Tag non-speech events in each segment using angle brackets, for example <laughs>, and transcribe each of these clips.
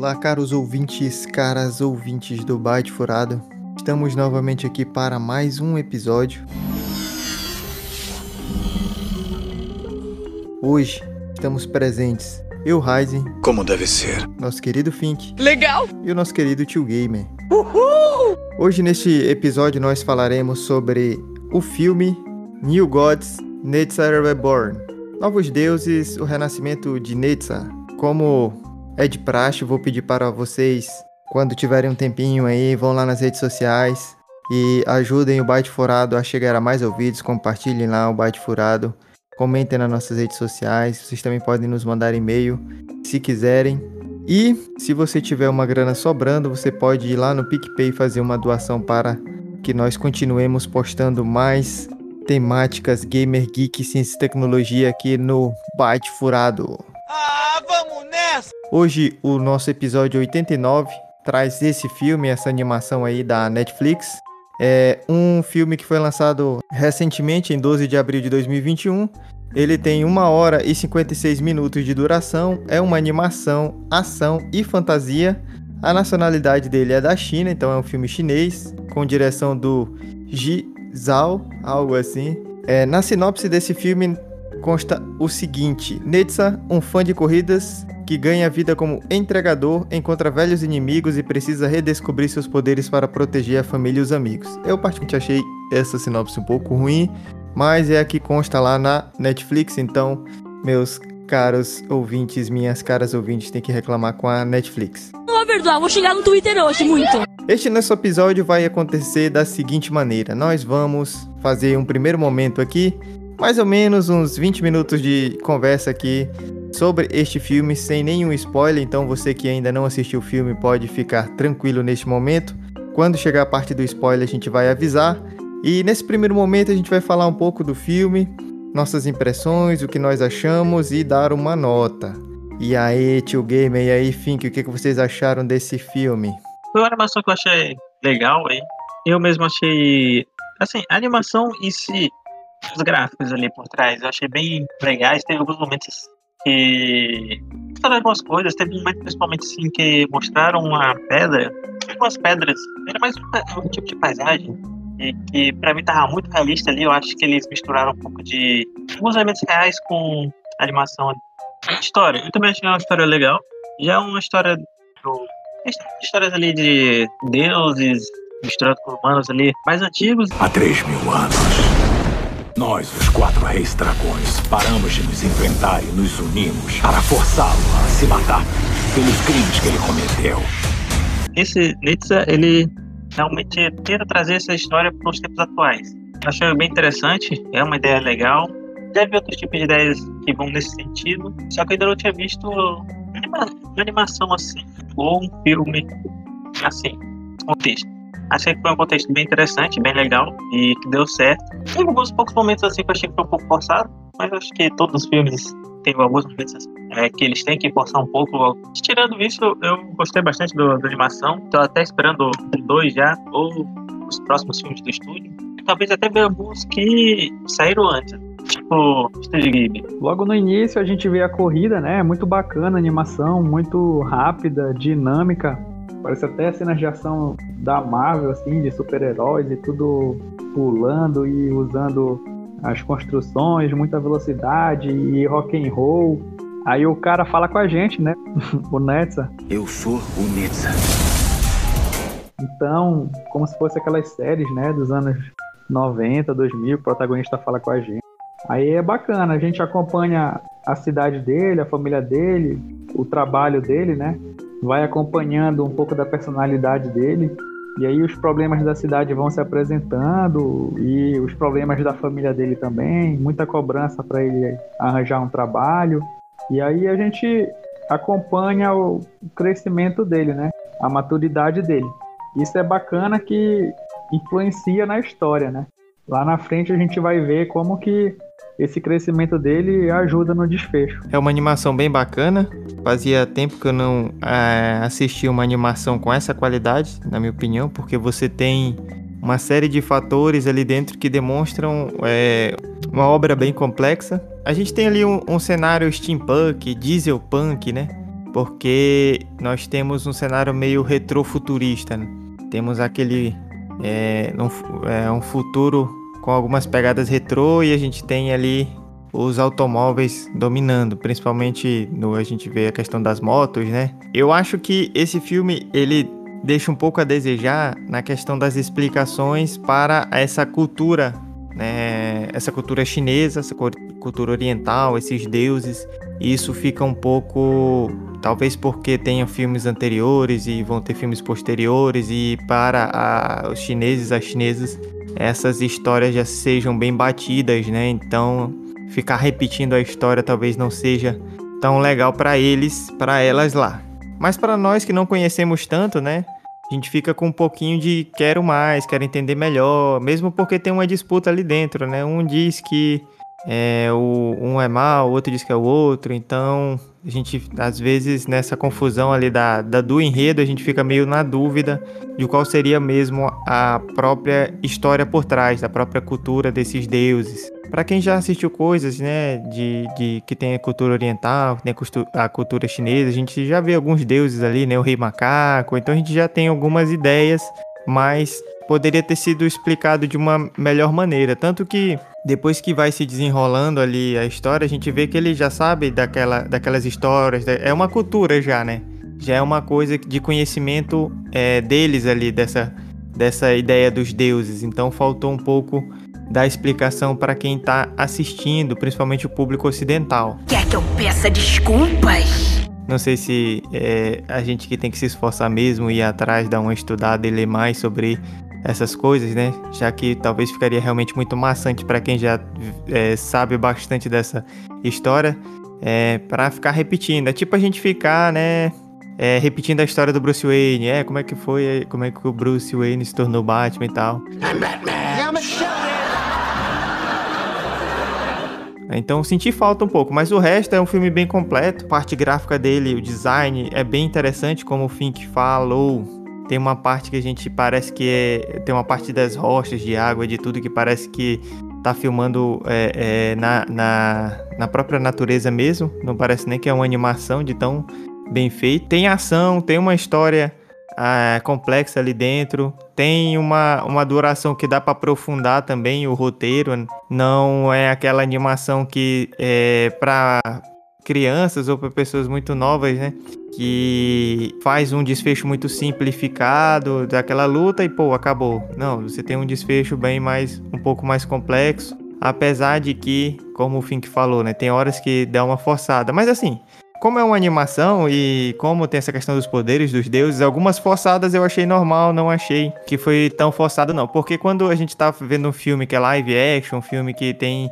Olá, caros ouvintes, caras ouvintes do Byte Furado. Estamos novamente aqui para mais um episódio. Hoje estamos presentes eu, Ryzen, Como deve ser. nosso querido Fink Legal! e o nosso querido Tio Gamer. Hoje neste episódio nós falaremos sobre o filme New Gods, Netzer Reborn. Novos Deuses, o renascimento de Netza. Como é de praxe, vou pedir para vocês, quando tiverem um tempinho aí, vão lá nas redes sociais e ajudem o Byte Furado a chegar a mais ouvidos, compartilhem lá o Byte Furado, comentem nas nossas redes sociais, vocês também podem nos mandar e-mail se quiserem. E se você tiver uma grana sobrando, você pode ir lá no PicPay fazer uma doação para que nós continuemos postando mais temáticas gamer, geek, ciência e tecnologia aqui no Byte Furado. Ah, vamos nessa! Hoje o nosso episódio 89 traz esse filme, essa animação aí da Netflix. É um filme que foi lançado recentemente, em 12 de abril de 2021. Ele tem 1 hora e 56 minutos de duração, é uma animação, ação e fantasia. A nacionalidade dele é da China, então é um filme chinês, com direção do Ji Zhao, algo assim. É, na sinopse desse filme consta o seguinte: Netsa, um fã de corridas que ganha vida como entregador, encontra velhos inimigos e precisa redescobrir seus poderes para proteger a família e os amigos. Eu particularmente achei essa sinopse um pouco ruim, mas é a que consta lá na Netflix, então meus caros ouvintes, minhas caras ouvintes, têm que reclamar com a Netflix. Não vou perdoar, vou chegar no Twitter hoje, muito. Este nosso episódio vai acontecer da seguinte maneira: nós vamos fazer um primeiro momento aqui, mais ou menos uns 20 minutos de conversa aqui sobre este filme, sem nenhum spoiler. Então, você que ainda não assistiu o filme pode ficar tranquilo neste momento. Quando chegar a parte do spoiler, a gente vai avisar. E nesse primeiro momento, a gente vai falar um pouco do filme, nossas impressões, o que nós achamos e dar uma nota. E aí, tio Gamer, e aí, Fink, o que vocês acharam desse filme? Foi uma animação que eu achei legal aí. Eu mesmo achei. Assim, a animação em si, os gráficos ali por trás, eu achei bem legais. Teve alguns momentos que. Mostraram algumas coisas. Teve um momento, principalmente, assim, que mostraram uma pedra. Algumas pedras. Era mais um, um tipo de paisagem. E que pra mim tava muito realista ali. Eu acho que eles misturaram um pouco de. alguns elementos reais com animação. História. Eu também achei uma história legal. Já é uma história do histórias ali de deuses misturado com humanos ali mais antigos. Há três mil anos, nós, os quatro reis dragões, paramos de nos enfrentar e nos unimos para forçá-lo a se matar pelos crimes que ele cometeu. Esse Nitsa, ele realmente tenta trazer essa história para os tempos atuais. Achei bem interessante, é uma ideia legal. Vi outros tipos de ideias que vão nesse sentido, só que eu ainda não tinha visto uma animação assim, ou um filme assim, contexto. Achei que foi um contexto bem interessante, bem legal e que deu certo. Teve alguns poucos momentos assim que eu achei que foi um pouco forçado, mas acho que todos os filmes têm alguns momentos assim, é, que eles têm que forçar um pouco. Tirando isso, eu, gostei bastante do- da animação. Tô até esperando 2 já, ou os próximos filmes do estúdio. Talvez até ver alguns que saíram antes. Tipo, Estúdio Ghibli. Logo no início a gente vê a corrida, né? Muito bacana a animação, muito rápida, dinâmica. Parece até cenas de ação da Marvel, assim, de super-heróis e tudo pulando e usando as construções, muita velocidade e rock and roll. Aí o cara fala com a gente, né? <laughs> o Netza. Eu sou o Nitsa. Então, como se fosse aquelas séries, né, dos anos 90, 2000, o protagonista fala com a gente. Aí é bacana, a gente acompanha a cidade dele, a família dele, o trabalho dele, né? Vai acompanhando um pouco da personalidade dele. E aí os problemas da cidade vão se apresentando e os problemas da família dele também, muita cobrança para ele arranjar um trabalho. E aí a gente acompanha o crescimento dele, né? A maturidade dele. Isso é bacana que influencia na história, né? Lá na frente a gente vai ver como que esse crescimento dele ajuda no desfecho. É uma animação bem bacana. Fazia tempo que eu não é, assistia uma animação com essa qualidade, na minha opinião, porque você tem uma série de fatores ali dentro que demonstram é, uma obra bem complexa. A gente tem ali um, um cenário steampunk, dieselpunk, né? porque nós temos um cenário meio retrofuturista. Né? Temos aquele é, um, é, um futuro com algumas pegadas retrô e a gente tem ali os automóveis dominando, principalmente no a gente vê a questão das motos, né? Eu acho que esse filme ele deixa um pouco a desejar na questão das explicações para essa cultura, né? Essa cultura chinesa, essa cultura oriental, esses deuses. E isso fica um pouco, talvez porque tenha filmes anteriores e vão ter filmes posteriores e para a, os chineses, as chinesas, essas histórias já sejam bem batidas, né? Então ficar repetindo a história talvez não seja tão legal para eles, para elas lá. Mas para nós que não conhecemos tanto, né? A gente fica com um pouquinho de quero mais, quero entender melhor, mesmo porque tem uma disputa ali dentro, né? Um diz que é, o, um é mal, o outro diz que é o outro, então a gente, às vezes, nessa confusão ali da, da, do enredo, a gente fica meio na dúvida de qual seria mesmo a própria história por trás, da própria cultura desses deuses. Para quem já assistiu coisas, né, de, de que tem a cultura oriental, que tem a cultura chinesa, a gente já vê alguns deuses ali, né, o rei macaco, então a gente já tem algumas ideias, mas poderia ter sido explicado de uma melhor maneira, tanto que depois que vai se desenrolando ali a história, a gente vê que ele já sabe daquela, daquelas histórias, é uma cultura já, né? Já é uma coisa de conhecimento é, deles ali, dessa, dessa ideia dos deuses, então faltou um pouco dar explicação para quem está assistindo, principalmente o público ocidental. Quer que eu peça desculpas? Não sei se é, a gente que tem que se esforçar mesmo, ir atrás, dar uma estudada e ler mais sobre essas coisas, né? Já que talvez ficaria realmente muito maçante para quem já é, sabe bastante dessa história, é, para ficar repetindo. É tipo a gente ficar, né? É, repetindo a história do Bruce Wayne, é como é que foi, como é que o Bruce Wayne se tornou Batman e tal. Então senti falta um pouco, mas o resto é um filme bem completo. A parte gráfica dele, o design é bem interessante, como o Fink falou. Tem uma parte que a gente parece que é. Tem uma parte das rochas, de água, de tudo que parece que tá filmando é, é, na, na, na própria natureza mesmo. Não parece nem que é uma animação de tão bem feito. Tem ação, tem uma história ah, complexa ali dentro. Tem uma, uma duração que dá para aprofundar também o roteiro. Não é aquela animação que é para crianças ou para pessoas muito novas, né? Que faz um desfecho muito simplificado daquela luta e pô, acabou. Não, você tem um desfecho bem mais um pouco mais complexo, apesar de que, como o Fink falou, né, tem horas que dá uma forçada, mas assim, como é uma animação e como tem essa questão dos poderes dos deuses, algumas forçadas eu achei normal, não achei que foi tão forçado não, porque quando a gente tá vendo um filme que é live action, um filme que tem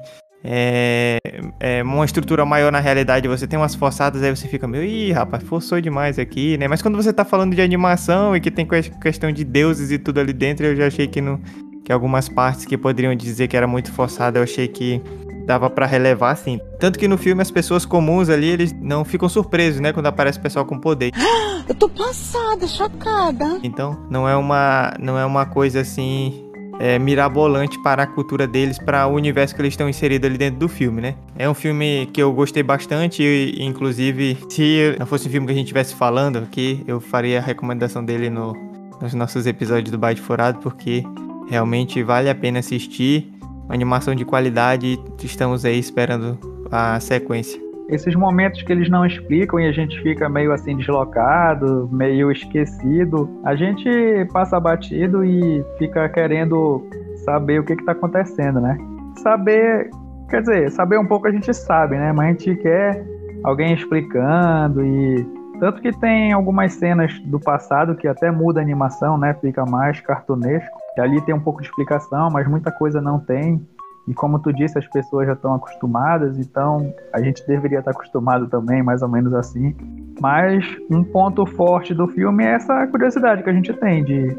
é, é, uma estrutura maior na realidade, você tem umas forçadas, aí você fica meio, ih, rapaz, forçou demais aqui, né? Mas quando você tá falando de animação e que tem questão de deuses e tudo ali dentro, eu já achei que, no, que algumas partes que poderiam dizer que era muito forçado, eu achei que dava para relevar, assim. Tanto que no filme as pessoas comuns ali, eles não ficam surpresos, né? Quando aparece o pessoal com poder. <gasps> Eu tô passada, chocada. Então, não é uma, não é uma coisa assim é, mirabolante para a cultura deles, para o universo que eles estão inseridos ali dentro do filme, né? É um filme que eu gostei bastante, e, inclusive, se não fosse um filme que a gente estivesse falando aqui, eu faria a recomendação dele no, nos nossos episódios do Byte Furado, porque realmente vale a pena assistir uma animação de qualidade estamos aí esperando a sequência. Esses momentos que eles não explicam e a gente fica meio assim deslocado, meio esquecido, a gente passa batido e fica querendo saber o que está acontecendo, né? Saber, quer dizer, saber um pouco a gente sabe, né? Mas a gente quer alguém explicando e tanto que tem algumas cenas do passado que até muda a animação, né? Fica mais cartunesco. E ali tem um pouco de explicação, mas muita coisa não tem. E como tu disse, as pessoas já estão acostumadas, então a gente deveria estar acostumado também, mais ou menos assim. Mas um ponto forte do filme é essa curiosidade que a gente tem de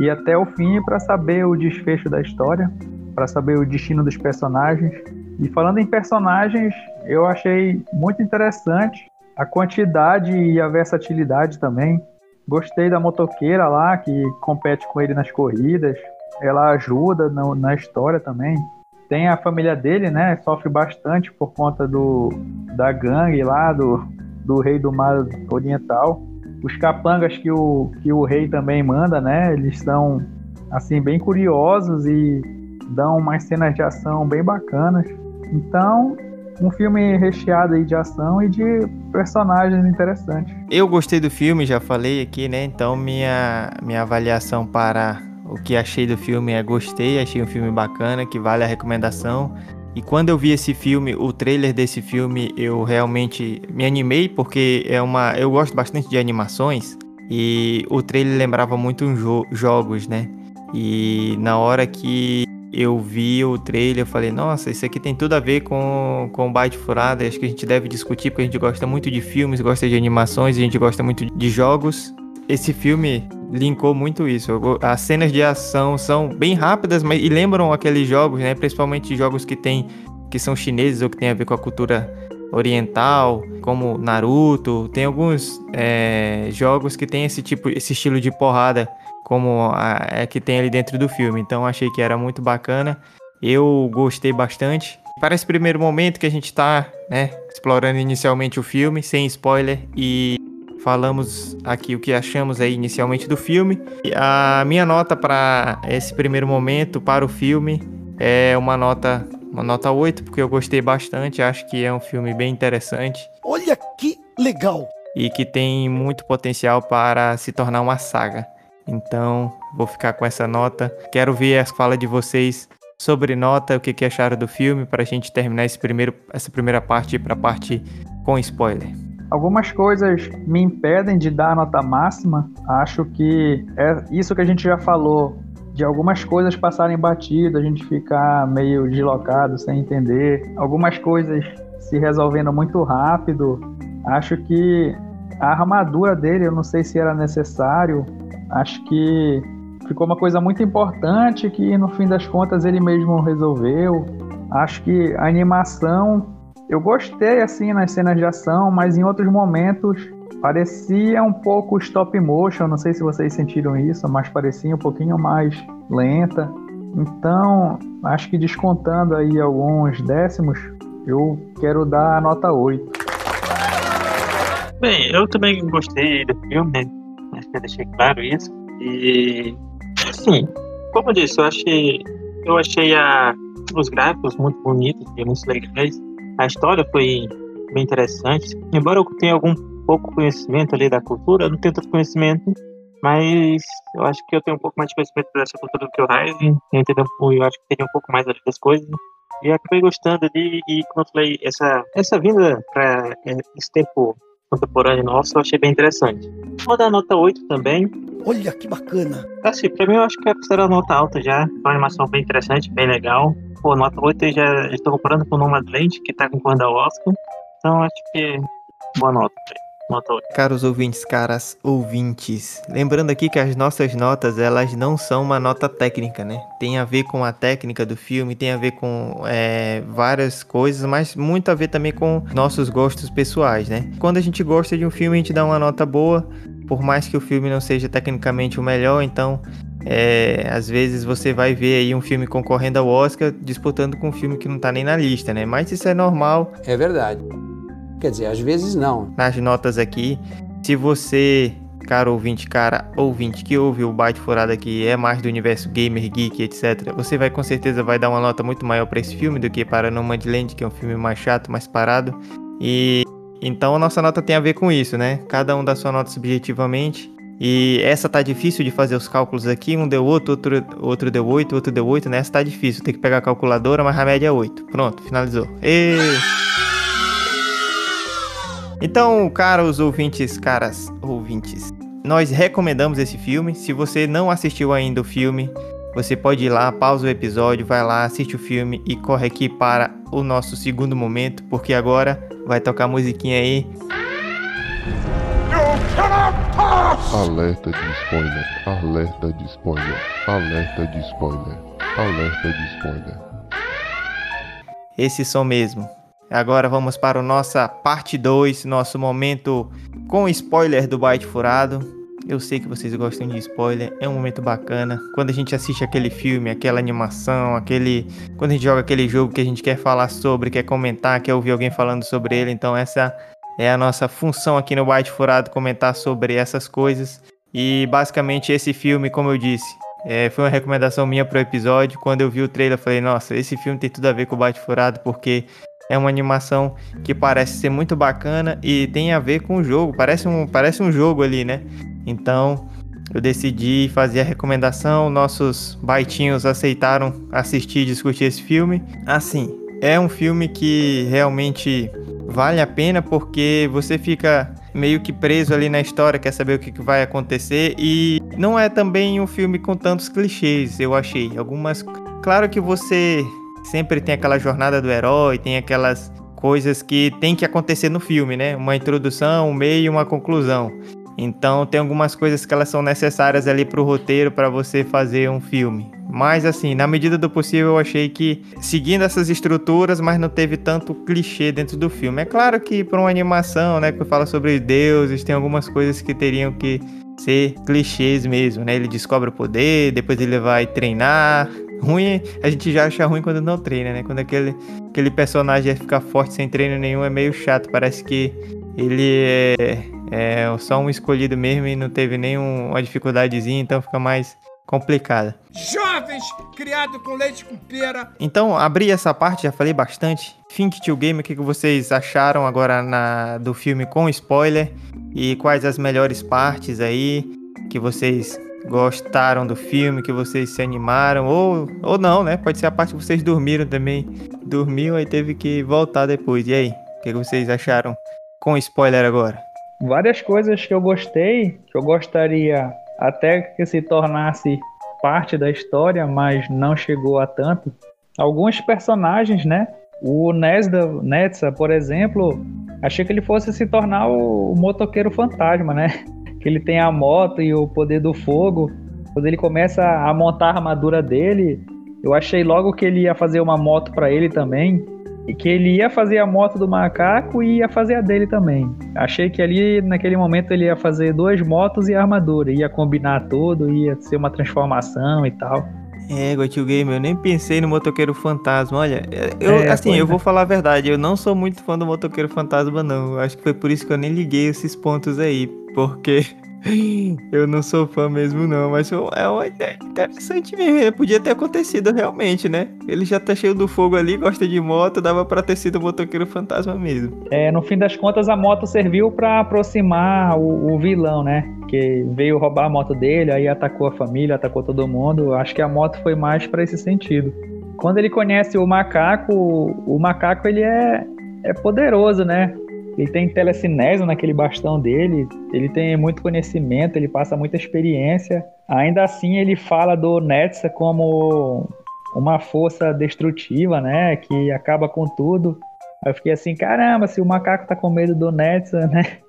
ir até o fim para saber o desfecho da história, para saber o destino dos personagens. E falando em personagens, eu achei muito interessante a quantidade e a versatilidade também. Gostei da motoqueira lá que compete com ele nas corridas. Ela ajuda no, na história também. Tem a família dele, né? Sofre bastante por conta do da gangue lá, do, do rei do mar oriental. Os capangas que o, que o rei também manda, né? Eles são, assim, bem curiosos e dão umas cenas de ação bem bacanas. Então, um filme recheado aí de ação e de personagens interessantes. Eu gostei do filme, já falei aqui, né? Então minha, minha avaliação para o que achei do filme é gostei, achei um filme bacana, que vale a recomendação. E quando eu vi esse filme, o trailer desse filme, eu realmente me animei porque é uma, eu gosto bastante de animações e o trailer lembrava muito jo jogos, né? E na hora que eu vi o trailer, eu falei, nossa, isso aqui tem tudo a ver com, com o Byte Furada. Acho que a gente deve discutir, porque a gente gosta muito de filmes, gosta de animações, a gente gosta muito de jogos. Esse filme linkou muito isso. As cenas de ação são bem rápidas, mas e lembram aqueles jogos, né? Principalmente jogos que tem que são chineses ou que tem a ver com a cultura oriental, como Naruto. Tem alguns é, jogos que tem esse tipo, esse estilo de porrada como a, é que tem ali dentro do filme. Então achei que era muito bacana. Eu gostei bastante. Para esse primeiro momento que a gente está né, explorando inicialmente o filme, sem spoiler, e falamos aqui o que achamos aí inicialmente do filme. A minha nota para esse primeiro momento, para o filme, é uma nota, uma nota 8, porque eu gostei bastante, acho que é um filme bem interessante. Olha que legal! E que tem muito potencial para se tornar uma saga. Então, vou ficar com essa nota. Quero ver a fala de vocês sobre nota, o que, que acharam do filme, para a gente terminar esse primeiro, essa primeira parte para a parte com spoiler. Algumas coisas me impedem de dar a nota máxima. Acho que é isso que a gente já falou, de algumas coisas passarem batido, a gente ficar meio deslocado, sem entender. Algumas coisas se resolvendo muito rápido. Acho que a armadura dele, eu não sei se era necessário. Acho que ficou uma coisa muito importante que no fim das contas ele mesmo resolveu. Acho que a animação eu gostei assim nas cenas de ação, mas em outros momentos parecia um pouco stop motion, não sei se vocês sentiram isso, mas parecia um pouquinho mais lenta. Então, acho que descontando aí alguns décimos, eu quero dar a nota 8. Bem, eu também gostei do filme? Acho que eu deixei claro isso. E, assim, como eu disse, eu achei, eu achei a, os gráficos muito bonitos e muito legais. A história foi bem interessante. Embora eu tenha algum pouco conhecimento ali da cultura, eu não tenho tanto conhecimento, mas eu acho que eu tenho um pouco mais de conhecimento dessa cultura do que o Ryzen. Eu, eu acho que teria um pouco mais das coisas. E acabei gostando ali, e como eu falei, essa, essa vinda para é, esse tempo contemporâneo nosso, eu achei bem interessante. Vou dar nota 8 também. Olha que bacana! Assim, pra mim eu acho que é considerada nota alta já. Uma animação bem interessante, bem legal. Pô, nota 8 eu já estou comparando com o Nomadland, que tá concorrendo ao Oscar. Então acho que boa nota. Nota 8. Caros ouvintes, caras ouvintes, lembrando aqui que as nossas notas, elas não são uma nota técnica, né? Tem a ver com a técnica do filme, tem a ver com é, várias coisas, mas muito a ver também com nossos gostos pessoais, né? Quando a gente gosta de um filme, a gente dá uma nota boa, por mais que o filme não seja tecnicamente o melhor, então é, às vezes você vai ver aí um filme concorrendo ao Oscar disputando com um filme que não tá nem na lista, né? Mas isso é normal. É verdade. Quer dizer, às vezes não. Nas notas aqui, se você, cara ouvinte, cara ouvinte que ouve o Byte Furado aqui, é mais do universo gamer, geek, etc., você vai com certeza vai dar uma nota muito maior para esse filme do que para Nomadland, que é um filme mais chato, mais parado. E então a nossa nota tem a ver com isso, né? Cada um dá sua nota subjetivamente. E essa tá difícil de fazer os cálculos aqui, um deu 8, outro, outro deu 8, outro deu 8, né? Essa tá difícil, tem que pegar a calculadora, mas a média é 8. Pronto, finalizou. E... Então, caros ouvintes, caras ouvintes, nós recomendamos esse filme. Se você não assistiu ainda o filme, você pode ir lá, pausa o episódio, vai lá, assiste o filme e corre aqui para o nosso segundo momento, porque agora vai tocar a musiquinha aí. Alerta de spoiler, alerta de spoiler, alerta de spoiler, alerta de spoiler. Esse som mesmo. Agora vamos para a nossa parte 2, nosso momento com spoiler do Byte Furado. Eu sei que vocês gostam de spoiler, é um momento bacana. Quando a gente assiste aquele filme, aquela animação, aquele. Quando a gente joga aquele jogo que a gente quer falar sobre, quer comentar, quer ouvir alguém falando sobre ele. Então, essa É a nossa função aqui no White Furado comentar sobre essas coisas. E basicamente esse filme, como eu disse, é, foi uma recomendação minha pro episódio. Quando eu vi o trailer, eu falei, nossa, esse filme tem tudo a ver com o Bate Furado, porque é uma animação que parece ser muito bacana e tem a ver com o jogo. Parece um, parece um jogo ali, né? Então eu decidi fazer a recomendação. Nossos baitinhos aceitaram assistir e discutir esse filme. Assim, é um filme que realmente vale a pena porque você fica meio que preso ali na história, quer saber o que, vai acontecer. E não é também um filme com tantos clichês, eu achei. Algumas. Claro que você sempre tem aquela jornada do herói, tem aquelas coisas que tem que acontecer no filme, né? Uma introdução, um meio e uma conclusão. Então tem algumas coisas que elas são necessárias ali para o roteiro para você fazer um filme. Mas assim, na medida do possível eu achei que seguindo essas estruturas, mas não teve tanto clichê dentro do filme. É claro que para uma animação, né, que fala sobre deuses, tem algumas coisas que teriam que ser clichês mesmo, né? Ele descobre o poder, depois ele vai treinar. Ruim, a gente já acha ruim quando não treina, né? Quando aquele, aquele personagem ficar forte sem treino nenhum é meio chato. Parece que ele é é só um escolhido mesmo e não teve nenhuma dificuldadezinha, então fica mais complicada. Jovens, criado com leite com pera. Então, abri essa parte, já falei bastante. Think to Game, o que vocês acharam agora na, do filme com spoiler? E quais as melhores partes aí que vocês gostaram do filme, que vocês se animaram, ou, ou não, né? Pode ser a parte que vocês dormiram também. Dormiu e teve que voltar depois. E aí, o que vocês acharam com spoiler agora? Várias coisas que eu gostei, que eu gostaria até que se tornasse parte da história, mas não chegou a tanto. Alguns personagens, né? O Nesda, Netza, por exemplo, achei que ele fosse se tornar o, motoqueiro fantasma, né? <laughs> Que ele tem a moto e o poder do fogo. Quando ele começa a montar a armadura dele, eu achei logo que ele ia fazer uma moto para ele também que ele ia fazer a moto do macaco e ia fazer a dele também. Achei que ali, naquele momento, ele ia fazer duas motos e a armadura, ia combinar tudo, ia ser uma transformação e tal. É, Gotil Game, eu nem pensei no Motoqueiro Fantasma. Olha, eu, é, assim, eu é. vou falar a verdade, eu não sou muito fã do Motoqueiro Fantasma, não. Acho que foi por isso que eu nem liguei esses pontos aí, porque <gasps> Eu não sou fã mesmo, não, mas é uma ideia interessante mesmo. Podia ter acontecido realmente, né? Ele já tá cheio do fogo ali, gosta de moto, dava pra ter sido o motoqueiro fantasma mesmo. É, no fim das contas, a moto serviu para aproximar o, o, vilão, né? Que veio roubar a moto dele, aí atacou a família, atacou todo mundo. Acho que a moto foi mais para esse sentido. Quando ele conhece o macaco, o macaco ele é, é poderoso, né? Ele tem telecinese naquele bastão dele, ele tem muito conhecimento, ele passa muita experiência. Ainda assim, ele fala do Netsa como uma força destrutiva, né? Que acaba com tudo. Eu fiquei assim, caramba, se o macaco tá com medo do Netsa, né? <laughs>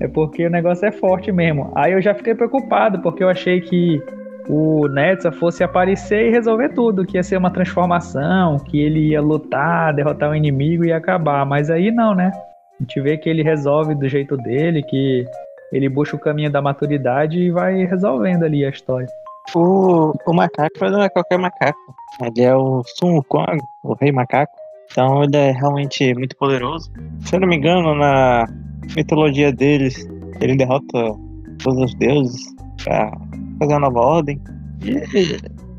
É porque o negócio é forte mesmo. Aí eu já fiquei preocupado, porque eu achei que o Netsa fosse aparecer e resolver tudo, que ia ser uma transformação, que ele ia lutar, derrotar o inimigo e acabar. Mas aí não, né? A gente vê que ele resolve do jeito dele, que ele busca o caminho da maturidade e vai resolvendo ali a história. O, o macaco não é qualquer macaco. Ele é o Sun Wukong, o rei macaco. Então ele é realmente muito poderoso. Se eu não me engano, na mitologia deles, ele derrota todos os deuses pra fazer a nova ordem. E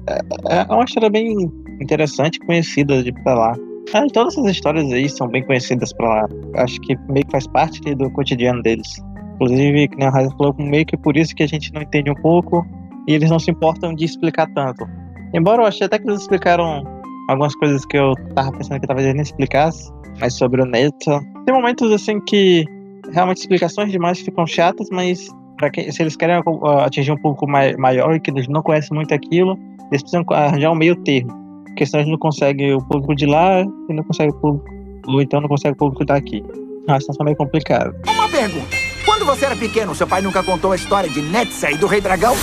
é, é uma história bem interessante, conhecida de pra lá. Ah, todas essas histórias aí são bem conhecidas pra lá. Acho que meio que faz parte do cotidiano deles. Inclusive, que nem a Raia falou, meio que por isso que a gente não entende um pouco e eles não se importam de explicar tanto. Embora eu achei até que eles explicaram algumas coisas que eu tava pensando que talvez eles nem explicassem, mas sobre o Neto. Tem momentos assim que realmente explicações demais ficam chatas, mas para se eles querem atingir um público maior e que eles não conhecem muito aquilo, eles precisam arranjar um meio termo porque senão a gente não consegue o público de lá e não consegue o público, ou então não consegue o público daqui. Ah, isso é meio complicado. Uma pergunta. Quando você era pequeno, seu pai nunca contou a história de Netsa e do Rei Dragão?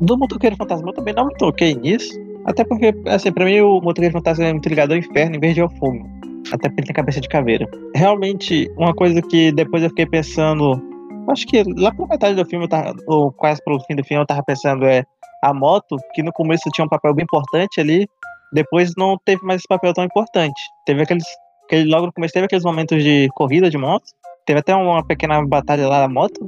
Do Motoqueiro Fantasma eu também não me toquei nisso. Até porque, assim, pra mim o Motoqueiro Fantasma é muito ligado ao inferno em vez de ao fogo. Até porque ele tem cabeça de caveira. Realmente, uma coisa que depois eu fiquei pensando. Acho que lá por metade do filme, eu tava, ou quase pro fim do filme, eu tava pensando é a moto, que no começo tinha um papel bem importante ali, depois não teve mais esse papel tão importante. Teve aqueles Porque logo no começo teve aqueles momentos de corrida de moto. Teve até uma pequena batalha lá na moto.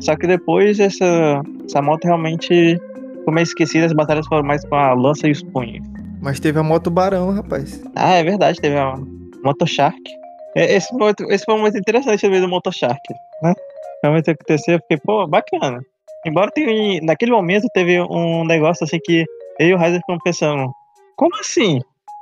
Só que depois essa, essa moto realmente ficou meio esquecida. As batalhas foram mais com a lança e os punhos. Mas teve a moto Barão, rapaz. Ah, é verdade, teve a Moto Shark. Esse foi, esse foi um momento interessante também do Moto Shark, né? Realmente aconteceu, eu fiquei, pô, bacana. Embora tenha, naquele momento teve um negócio assim que eu e o Heiser ficamos pensando, como assim?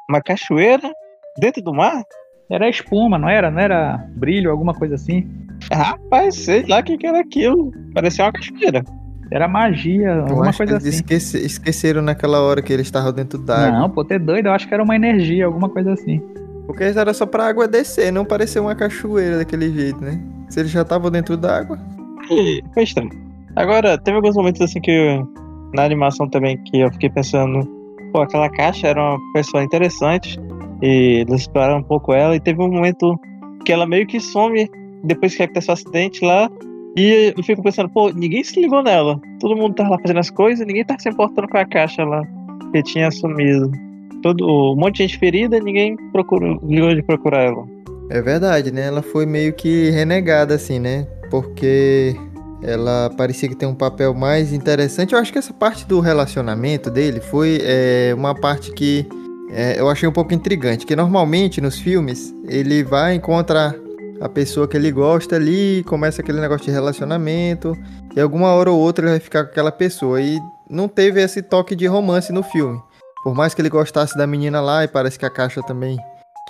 Uma cachoeira dentro do mar? Era espuma, não era? Não era brilho, alguma coisa assim? Rapaz, sei lá o que, que era aquilo. Parecia uma cachoeira. Era magia, Eu alguma acho coisa que eles assim. esquece- esqueceram naquela hora que eles estavam dentro d'água. Não, pô, ter doido, eu acho que era uma energia, alguma coisa assim. Porque era só pra água descer, não parecer uma cachoeira daquele jeito, né? Se eles já estavam dentro d'água. <laughs> Foi estranho. Agora, teve alguns momentos assim que eu- na animação também que eu fiquei pensando, pô, aquela caixa era uma pessoa interessante e eles exploraram um pouco ela e teve um momento que ela meio que some depois que aconteceu o acidente lá e eu fico pensando, pô, ninguém se ligou nela. Todo mundo tava lá fazendo as coisas, ninguém tá se importando com a caixa lá que tinha sumido. Todo, um monte de gente ferida, ninguém procurou, ligou de procurar ela. É verdade, né? Ela foi meio que renegada, assim, né? Porque ela parecia que tem um papel mais interessante. Eu acho que essa parte do relacionamento dele foi é, uma parte que é, eu achei um pouco intrigante. Que normalmente nos filmes ele vai encontrar a pessoa que ele gosta ali, começa aquele negócio de relacionamento, e alguma hora ou outra ele vai ficar com aquela pessoa. E não teve esse toque de romance no filme. Por mais que ele gostasse da menina lá, e parece que a caixa também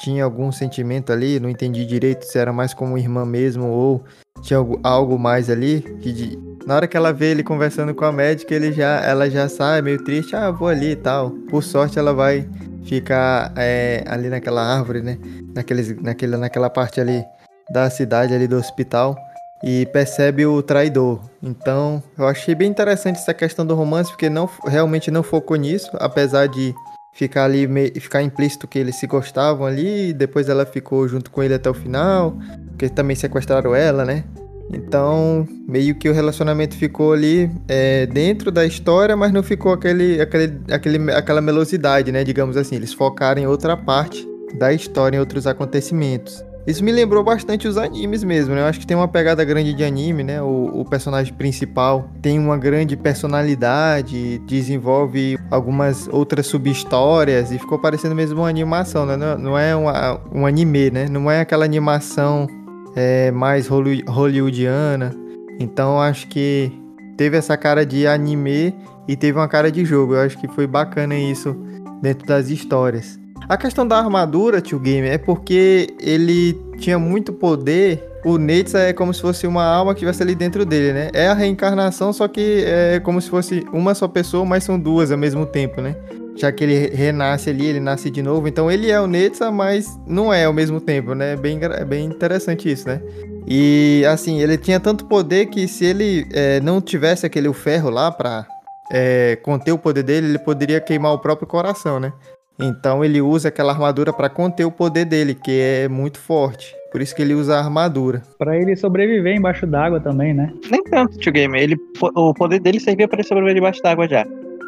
tinha algum sentimento ali, não entendi direito se era mais como irmã mesmo ou tinha algo, algo mais ali. Que de- na hora que ela vê ele conversando com a médica, ele já, ela já sai meio triste, ah, vou ali e tal. Por sorte ela vai ficar é, ali naquela árvore, né? Naqueles, naquele, naquela parte ali da cidade, ali do hospital. E percebe o traidor. Então, eu achei bem interessante essa questão do romance, porque não, realmente não focou nisso, apesar de ficar ali, ficar implícito que eles se gostavam ali, depois ela ficou junto com ele até o final, porque também sequestraram ela, né? Então, meio que o relacionamento ficou ali é, dentro da história, mas não ficou aquele, aquele, aquele, aquela melosidade, né? Digamos assim, eles focaram em outra parte da história, em outros acontecimentos. Isso me lembrou bastante os animes mesmo, né? Eu acho que tem uma pegada grande de anime, né? O, o personagem principal tem uma grande personalidade, desenvolve algumas outras sub-histórias e ficou parecendo mesmo uma animação, né? Não, não é uma, um anime, né? Não é aquela animação é, mais holly- hollywoodiana. Então acho que teve essa cara de anime e teve uma cara de jogo. Eu acho que foi bacana isso dentro das histórias. A questão da armadura, tio Game, é porque ele tinha muito poder. O Netsa é como se fosse uma alma que estivesse ali dentro dele, né? É a reencarnação, só que é como se fosse uma só pessoa, mas são duas ao mesmo tempo, né? Já que ele renasce ali, ele nasce de novo. Então ele é o Netsa, mas não é ao mesmo tempo, né? É bem, é bem interessante isso, né? E assim, ele tinha tanto poder que se ele é, não tivesse aquele ferro lá pra é, conter o poder dele, ele poderia queimar o próprio coração, né? Então ele usa aquela armadura pra conter o poder dele, que é muito forte. Por isso que ele usa a armadura. Pra ele sobreviver embaixo d'água também, né? Nem tanto, Tio Game. Ele, o poder dele servia para ele sobreviver debaixo d'água já.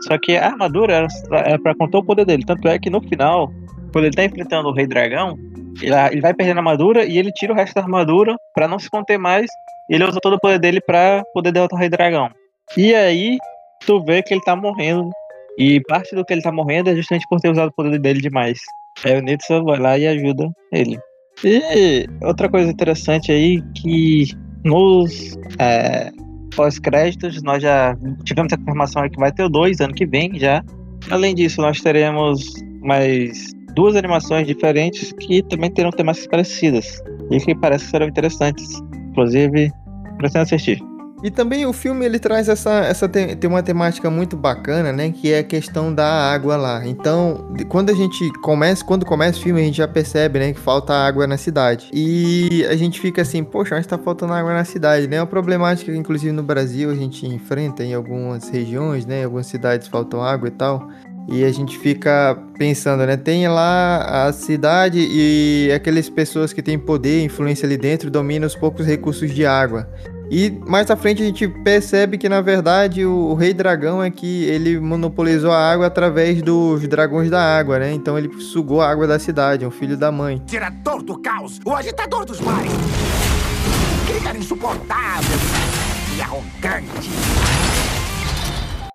Só que a armadura era, era pra conter o poder dele. Tanto é que no final, quando ele tá enfrentando o Rei Dragão, ele, ele vai perdendo a armadura e ele tira o resto da armadura pra não se conter mais. E ele usa todo o poder dele pra poder derrotar o Rei Dragão. E aí, tu vê que ele tá morrendo. E parte do que ele tá morrendo é justamente por ter usado o poder dele demais. Aí o Nitsa vai lá e ajuda ele. E outra coisa interessante aí que nos é, pós-créditos nós já tivemos a confirmação que vai ter o 2 ano que vem já. Além disso, nós teremos mais duas animações diferentes que também terão temáticas parecidas e que parece que serão interessantes. Inclusive, pretendo assistir. E também o filme ele traz essa, essa te- tem uma temática muito bacana, né? Que é a questão da água lá. Então, quando a gente começa, quando começa o filme, a gente já percebe, né? Que falta água na cidade. E a gente fica assim, poxa, mas tá faltando água na cidade, né? É uma problemática que, inclusive, no Brasil a gente enfrenta em algumas regiões, né? Em algumas cidades faltam água e tal. E a gente fica pensando, né? Tem lá a cidade e aquelas pessoas que têm poder, influência ali dentro, dominam os poucos recursos de água. E mais à frente a gente percebe que na verdade o, o, rei dragão é que ele monopolizou a água através dos dragões da água, né? Então ele sugou a água da cidade, é um filho da mãe. Tirador do caos, o agitador dos mares. Criar insuportável e arrogante.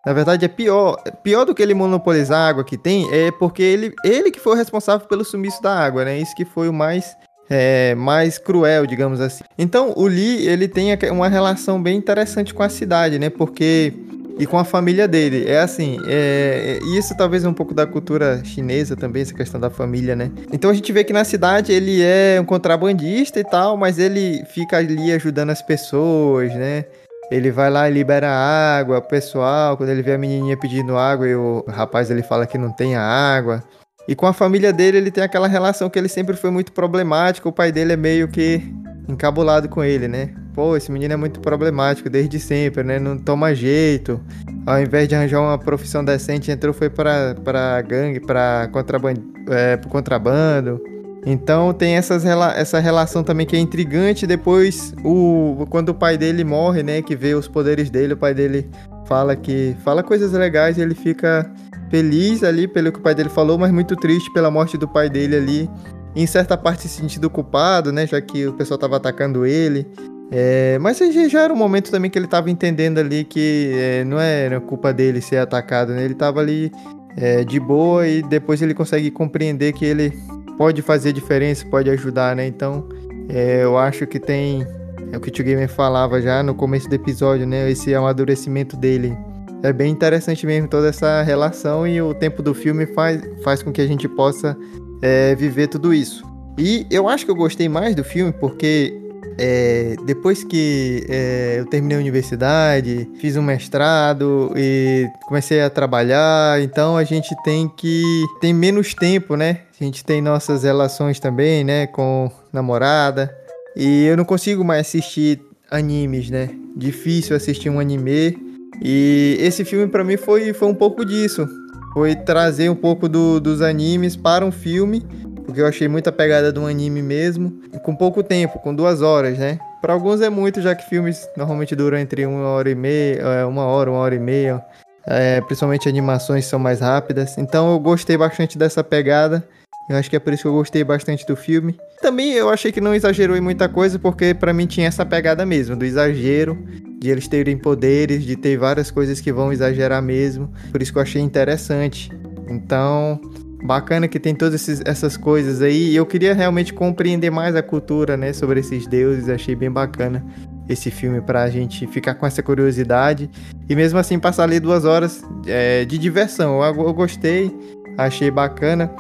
Na verdade, é pior. Pior do que ele monopolizar a água que tem, é porque ele, ele que foi o responsável pelo sumiço da água, né? Isso que foi o mais é, mais cruel, digamos assim. Então, o Lee, ele tem uma relação bem interessante com a cidade, né? Porque e com a família dele. É assim, é, é, isso talvez é um pouco da cultura chinesa também, essa questão da família, né? Então a gente vê que na cidade ele é um contrabandista e tal, mas ele fica ali ajudando as pessoas, né? Ele vai lá e libera água, o pessoal, quando ele vê a menininha pedindo água e o rapaz ele fala que não tem a água. E com a família dele ele tem aquela relação que ele sempre foi muito problemático, o pai dele é meio que encabulado com ele, né? Pô, esse menino é muito problemático desde sempre, né? Não toma jeito. Ao invés de arranjar uma profissão decente, entrou foi para para gangue, para contrabando, é, pro contrabando. Então tem essas, essa relação também que é intrigante. Depois, o, quando o pai dele morre, né? Que vê os poderes dele, o pai dele fala que. fala coisas legais e ele fica feliz ali pelo que o pai dele falou, mas muito triste pela morte do pai dele ali. Em certa parte se sentindo culpado, né? Já que o pessoal estava atacando ele. É, mas já era um momento também que ele estava entendendo ali que é, não era culpa dele ser atacado, né? Ele estava ali é, de boa e depois ele consegue compreender que ele pode fazer diferença, pode ajudar, né? Então, é, eu acho que tem. É o que o Tio Gamer falava já no começo do episódio, né? Esse amadurecimento dele. É bem interessante mesmo toda essa relação e o tempo do filme faz, faz com que a gente possa é, viver tudo isso. E eu acho que eu gostei mais do filme porque é, depois que é, eu terminei a universidade, fiz um mestrado e comecei a trabalhar, então a gente tem que tem menos tempo, né? A gente tem nossas relações também, né, com namorada. E eu não consigo mais assistir animes, né? Difícil assistir um anime. E esse filme para mim foi, foi um pouco disso. Foi trazer um pouco do, dos animes para um filme porque eu achei muita pegada de um anime mesmo, com pouco tempo, com duas horas, né? Para alguns é muito, já que filmes normalmente duram entre uma hora e meia, é, uma hora, uma hora e meia. É, principalmente animações são mais rápidas. Então eu gostei bastante dessa pegada. Eu acho que é por isso que eu gostei bastante do filme. Também eu achei que não exagerou em muita coisa, porque para mim tinha essa pegada mesmo, do exagero, de eles terem poderes, de ter várias coisas que vão exagerar mesmo. Por isso que eu achei interessante. Então, bacana que tem todas esses, essas coisas aí. E eu queria realmente compreender mais a cultura, né, sobre esses deuses. Achei bem bacana esse filme pra gente ficar com essa curiosidade. E mesmo assim passar ali duas horas é, de diversão. Eu, eu gostei, achei bacana.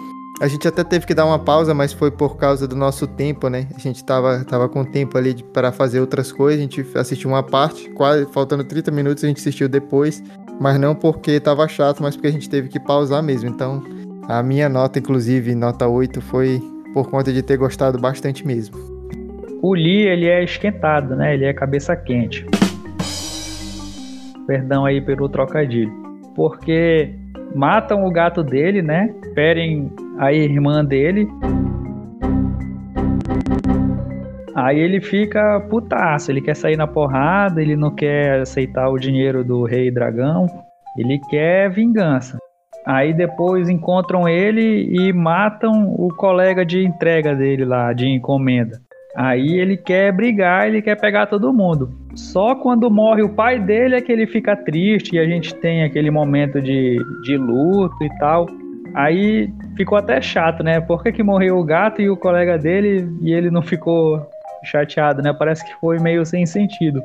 A gente até teve que dar uma pausa, mas foi por causa do nosso tempo, né? A gente tava, tava com tempo ali para fazer outras coisas. A gente assistiu uma parte, quase faltando 30 minutos, a gente assistiu depois. Mas não porque tava chato, mas porque a gente teve que pausar mesmo. Então, a minha nota, inclusive, nota 8, foi por conta de ter gostado bastante mesmo. O Lee, ele é esquentado, né? Ele é cabeça quente. Perdão aí pelo trocadilho. Porque matam o gato dele, né? Ferem a irmã dele. Aí ele fica putaço, ele quer sair na porrada, ele não quer aceitar o dinheiro do rei dragão, ele quer vingança. Aí depois encontram ele e matam o colega de entrega dele lá, de encomenda. Aí ele quer brigar, ele quer pegar todo mundo. Só quando morre o pai dele é que ele fica triste e a gente tem aquele momento de, de luto e tal. Aí ficou até chato, né? Por que, que morreu o gato e o colega dele e ele não ficou chateado, né? Parece que foi meio sem sentido.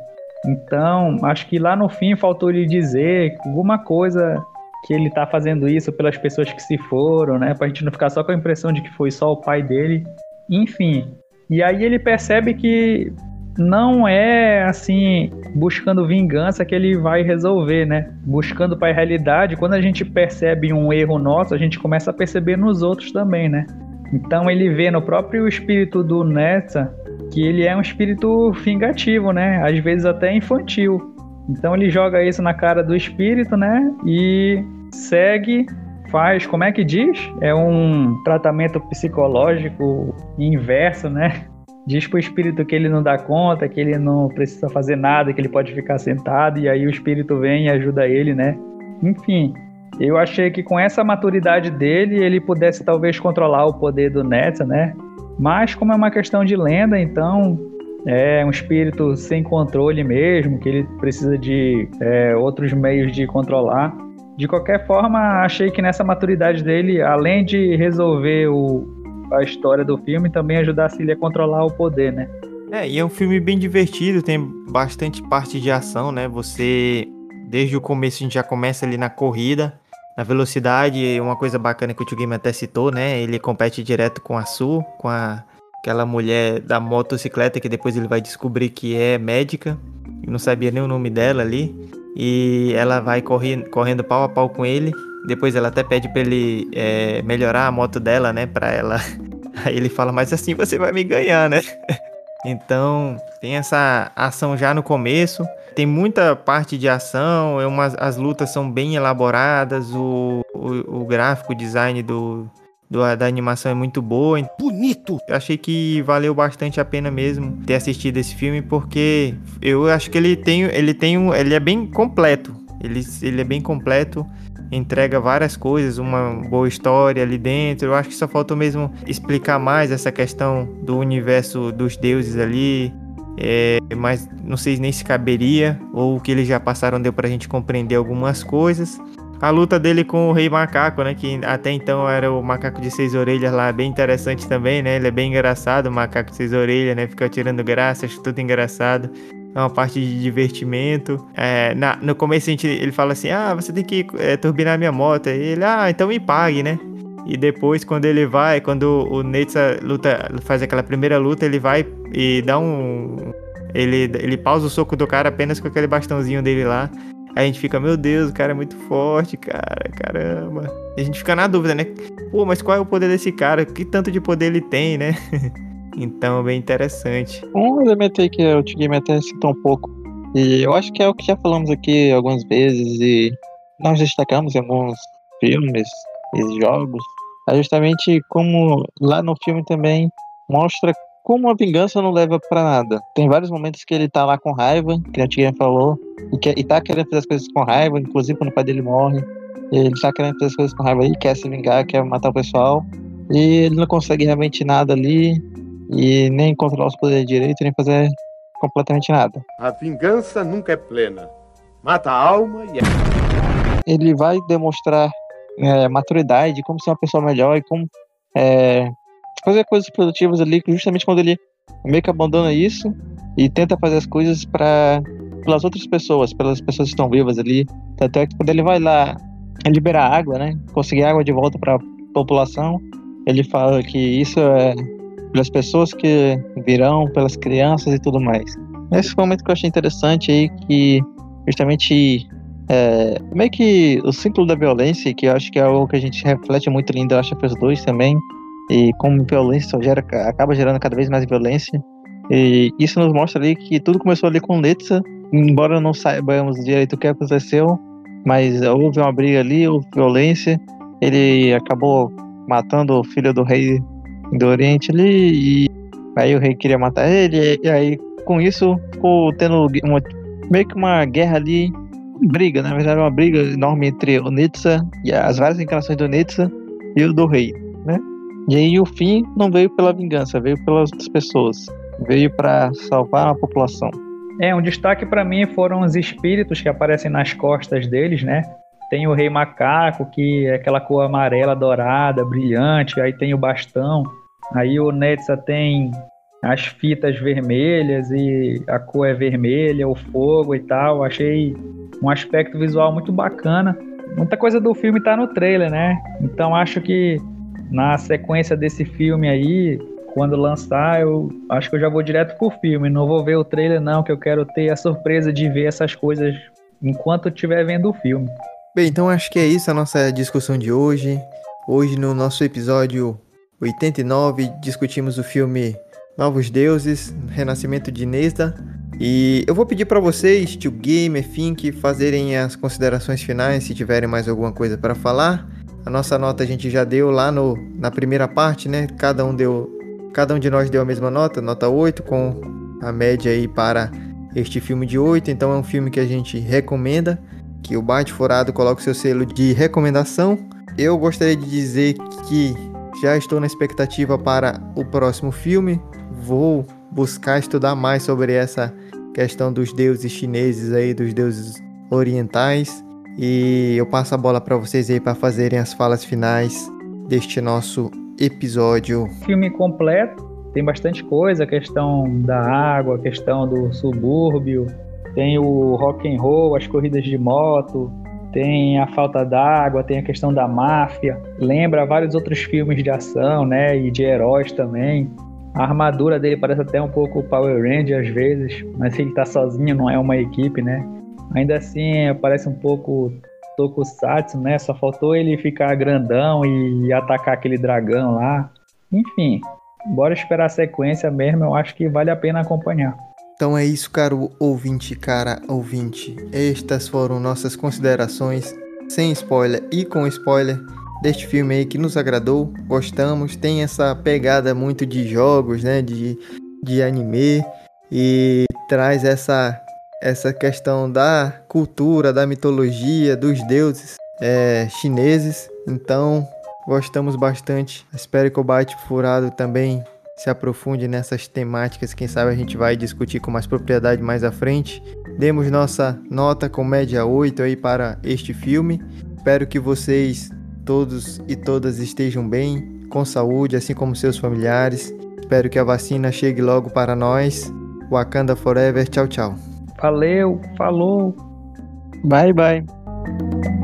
Então, acho que lá no fim faltou ele dizer alguma coisa que ele tá fazendo isso pelas pessoas que se foram, né? Pra gente não ficar só com a impressão de que foi só o pai dele. Enfim. E aí ele percebe que não é assim, buscando vingança que ele vai resolver, né? Buscando para a realidade, quando a gente percebe um erro nosso, a gente começa a perceber nos outros também, né? Então ele vê no próprio espírito do Nessa que ele é um espírito vingativo, né? Às vezes até infantil. Então ele joga isso na cara do espírito, né? E segue faz, como é que diz? É um tratamento psicológico inverso, né? Diz pro espírito que ele não dá conta, que ele não precisa fazer nada, que ele pode ficar sentado, e aí o espírito vem e ajuda ele, né? Enfim, eu achei que com essa maturidade dele, ele pudesse talvez controlar o poder do Netza, né? Mas como é uma questão de lenda, então é um espírito sem controle mesmo, que ele precisa de é, outros meios de controlar. De qualquer forma, achei que nessa maturidade dele, além de resolver o, a história do filme, também ajudasse ele a controlar o poder, né? É, e é um filme bem divertido, tem bastante parte de ação, né? Você, desde o começo, a gente já começa ali na corrida, na velocidade. Uma coisa bacana que o Tio Game até citou, né? Ele compete direto com a Su, com a, aquela mulher da motocicleta que depois ele vai descobrir que é médica. não sabia nem o nome dela ali. E ela vai correr, correndo pau a pau com ele. Depois ela até pede para ele é, melhorar a moto dela, né? Pra ela. <laughs> Aí ele fala, mas assim você vai me ganhar, né? <laughs> então tem essa ação já no começo. Tem muita parte de ação, é umas, as lutas são bem elaboradas, o, o, o gráfico, o design do, do, da animação é muito boa. Bonito! Eu achei que valeu bastante a pena mesmo ter assistido esse filme, porque eu acho que ele tem, ele tem um, ele é bem completo. Ele, ele é bem completo, entrega várias coisas, uma boa história ali dentro. Eu acho que só faltou mesmo explicar mais essa questão do universo dos deuses ali. É, mas não sei nem se caberia, ou o que eles já passaram deu pra gente compreender algumas coisas. A luta dele com o Rei Macaco, né? Que até então era o macaco de seis orelhas lá, bem interessante também, né? Ele é bem engraçado, o macaco de seis orelhas, né? Fica tirando graça, acho tudo engraçado. É uma parte de divertimento. É, na, no começo a gente, ele fala assim: Ah, você tem que é, turbinar minha moto. E ele, ah, então me pague, né? E depois, quando ele vai, quando o Netsa luta, faz aquela primeira luta, ele vai e dá um. Ele, ele pausa o soco do cara apenas com aquele bastãozinho dele lá. Aí a gente fica, meu Deus, o cara é muito forte, cara, caramba. E a gente fica na dúvida, né? Pô, mas qual é o poder desse cara? Que tanto de poder ele tem, né? <laughs> então, bem interessante. Um elemento aí que o T-Game até citou um pouco, e eu acho que é o que já falamos aqui algumas vezes, e nós destacamos em alguns filmes e jogos, é justamente como lá no filme também mostra como a vingança não leva para nada. Tem vários momentos que ele tá lá com raiva, que a Tigre falou, e, quer, e tá querendo fazer as coisas com raiva, inclusive quando o pai dele morre. Ele tá querendo fazer as coisas com raiva e quer se vingar, quer matar o pessoal. E ele não consegue realmente nada ali, e nem controlar os poderes direito, nem fazer completamente nada. A vingança nunca é plena. Mata a alma e é. Ele vai demonstrar é, maturidade, como ser uma pessoa melhor e como é, fazer coisas produtivas ali, justamente quando ele meio que abandona isso e tenta fazer as coisas para pelas outras pessoas, pelas pessoas que estão vivas ali. Até que quando ele vai lá liberar água, né, conseguir água de volta para a população, ele fala que isso é pelas pessoas que virão, pelas crianças e tudo mais. Esse foi um momento que eu achei interessante aí, que justamente é, meio que o ciclo da violência, que eu acho que é algo que a gente reflete muito lindo, eu acho, para os dois também, e como violência gera, acaba gerando cada vez mais violência. E isso nos mostra ali que tudo começou ali com Netza, embora não saibamos direito o que aconteceu, mas houve uma briga ali, houve violência. Ele acabou matando o filho do rei do Oriente ali, e aí o rei queria matar ele, e aí com isso ficou tendo uma, meio que uma guerra ali, briga, na verdade, uma briga enorme entre o Netza e as várias encarnações do Netza e o do rei, né? E aí o fim não veio pela vingança, veio pelas pessoas. Veio para salvar a população. É, um destaque para mim foram os espíritos que aparecem nas costas deles, né? Tem o Rei Macaco, que é aquela cor amarela, dourada, brilhante. Aí tem o bastão. Aí o Netza tem as fitas vermelhas e a cor é vermelha, o fogo e tal. Achei um aspecto visual muito bacana. Muita coisa do filme tá no trailer, né? Então acho que na sequência desse filme aí, quando lançar, eu acho que eu já vou direto pro filme. Não vou ver o trailer, não, que eu quero ter a surpresa de ver essas coisas enquanto estiver vendo o filme. Bem, então acho que é isso a nossa discussão de hoje. Hoje, no nosso episódio 89, discutimos o filme Novos Deuses, Renascimento de Nesda. E eu vou pedir para vocês, tio Gamer, Fink, fazerem as considerações finais, se tiverem mais alguma coisa para falar A nossa nota a gente já deu lá no, na primeira parte, né? Cada um deu. Cada um de nós deu a mesma nota, nota 8, com a média aí para este filme de 8. Então é um filme que a gente recomenda, que o Bate Furado coloca o seu selo de recomendação. Eu gostaria de dizer que já estou na expectativa para o próximo filme. Vou buscar estudar mais sobre essa questão dos deuses chineses aí, dos deuses orientais. E eu passo a bola para vocês aí para fazerem as falas finais deste nosso episódio. Filme completo, tem bastante coisa, a questão da água, a questão do subúrbio, tem o rock and roll, as corridas de moto, tem a falta d'água, tem a questão da máfia. Lembra vários outros filmes de ação, né, e de heróis também. A armadura dele parece até um pouco Power Ranger às vezes, mas ele tá sozinho, não é uma equipe, né? Ainda assim, parece um pouco Tokusatsu, né? Só faltou ele ficar grandão e atacar aquele dragão lá. Enfim, bora esperar a sequência mesmo, eu acho que vale a pena acompanhar. Então é isso, caro ouvinte, cara ouvinte. Estas foram nossas considerações, sem spoiler e com spoiler, deste filme aí que nos agradou, gostamos. Tem essa pegada muito de jogos, né? De, de anime e traz essa essa questão da cultura, da mitologia, dos deuses é, chineses. Então, gostamos bastante. Espero que o Bate Furado também se aprofunde nessas temáticas. Quem sabe a gente vai discutir com mais propriedade mais à frente. Demos nossa nota com média 8 aí para este filme. Espero que vocês todos e todas estejam bem, com saúde, assim como seus familiares. Espero que a vacina chegue logo para nós. Wakanda Forever. Tchau, tchau. Valeu, falou. Bye, bye.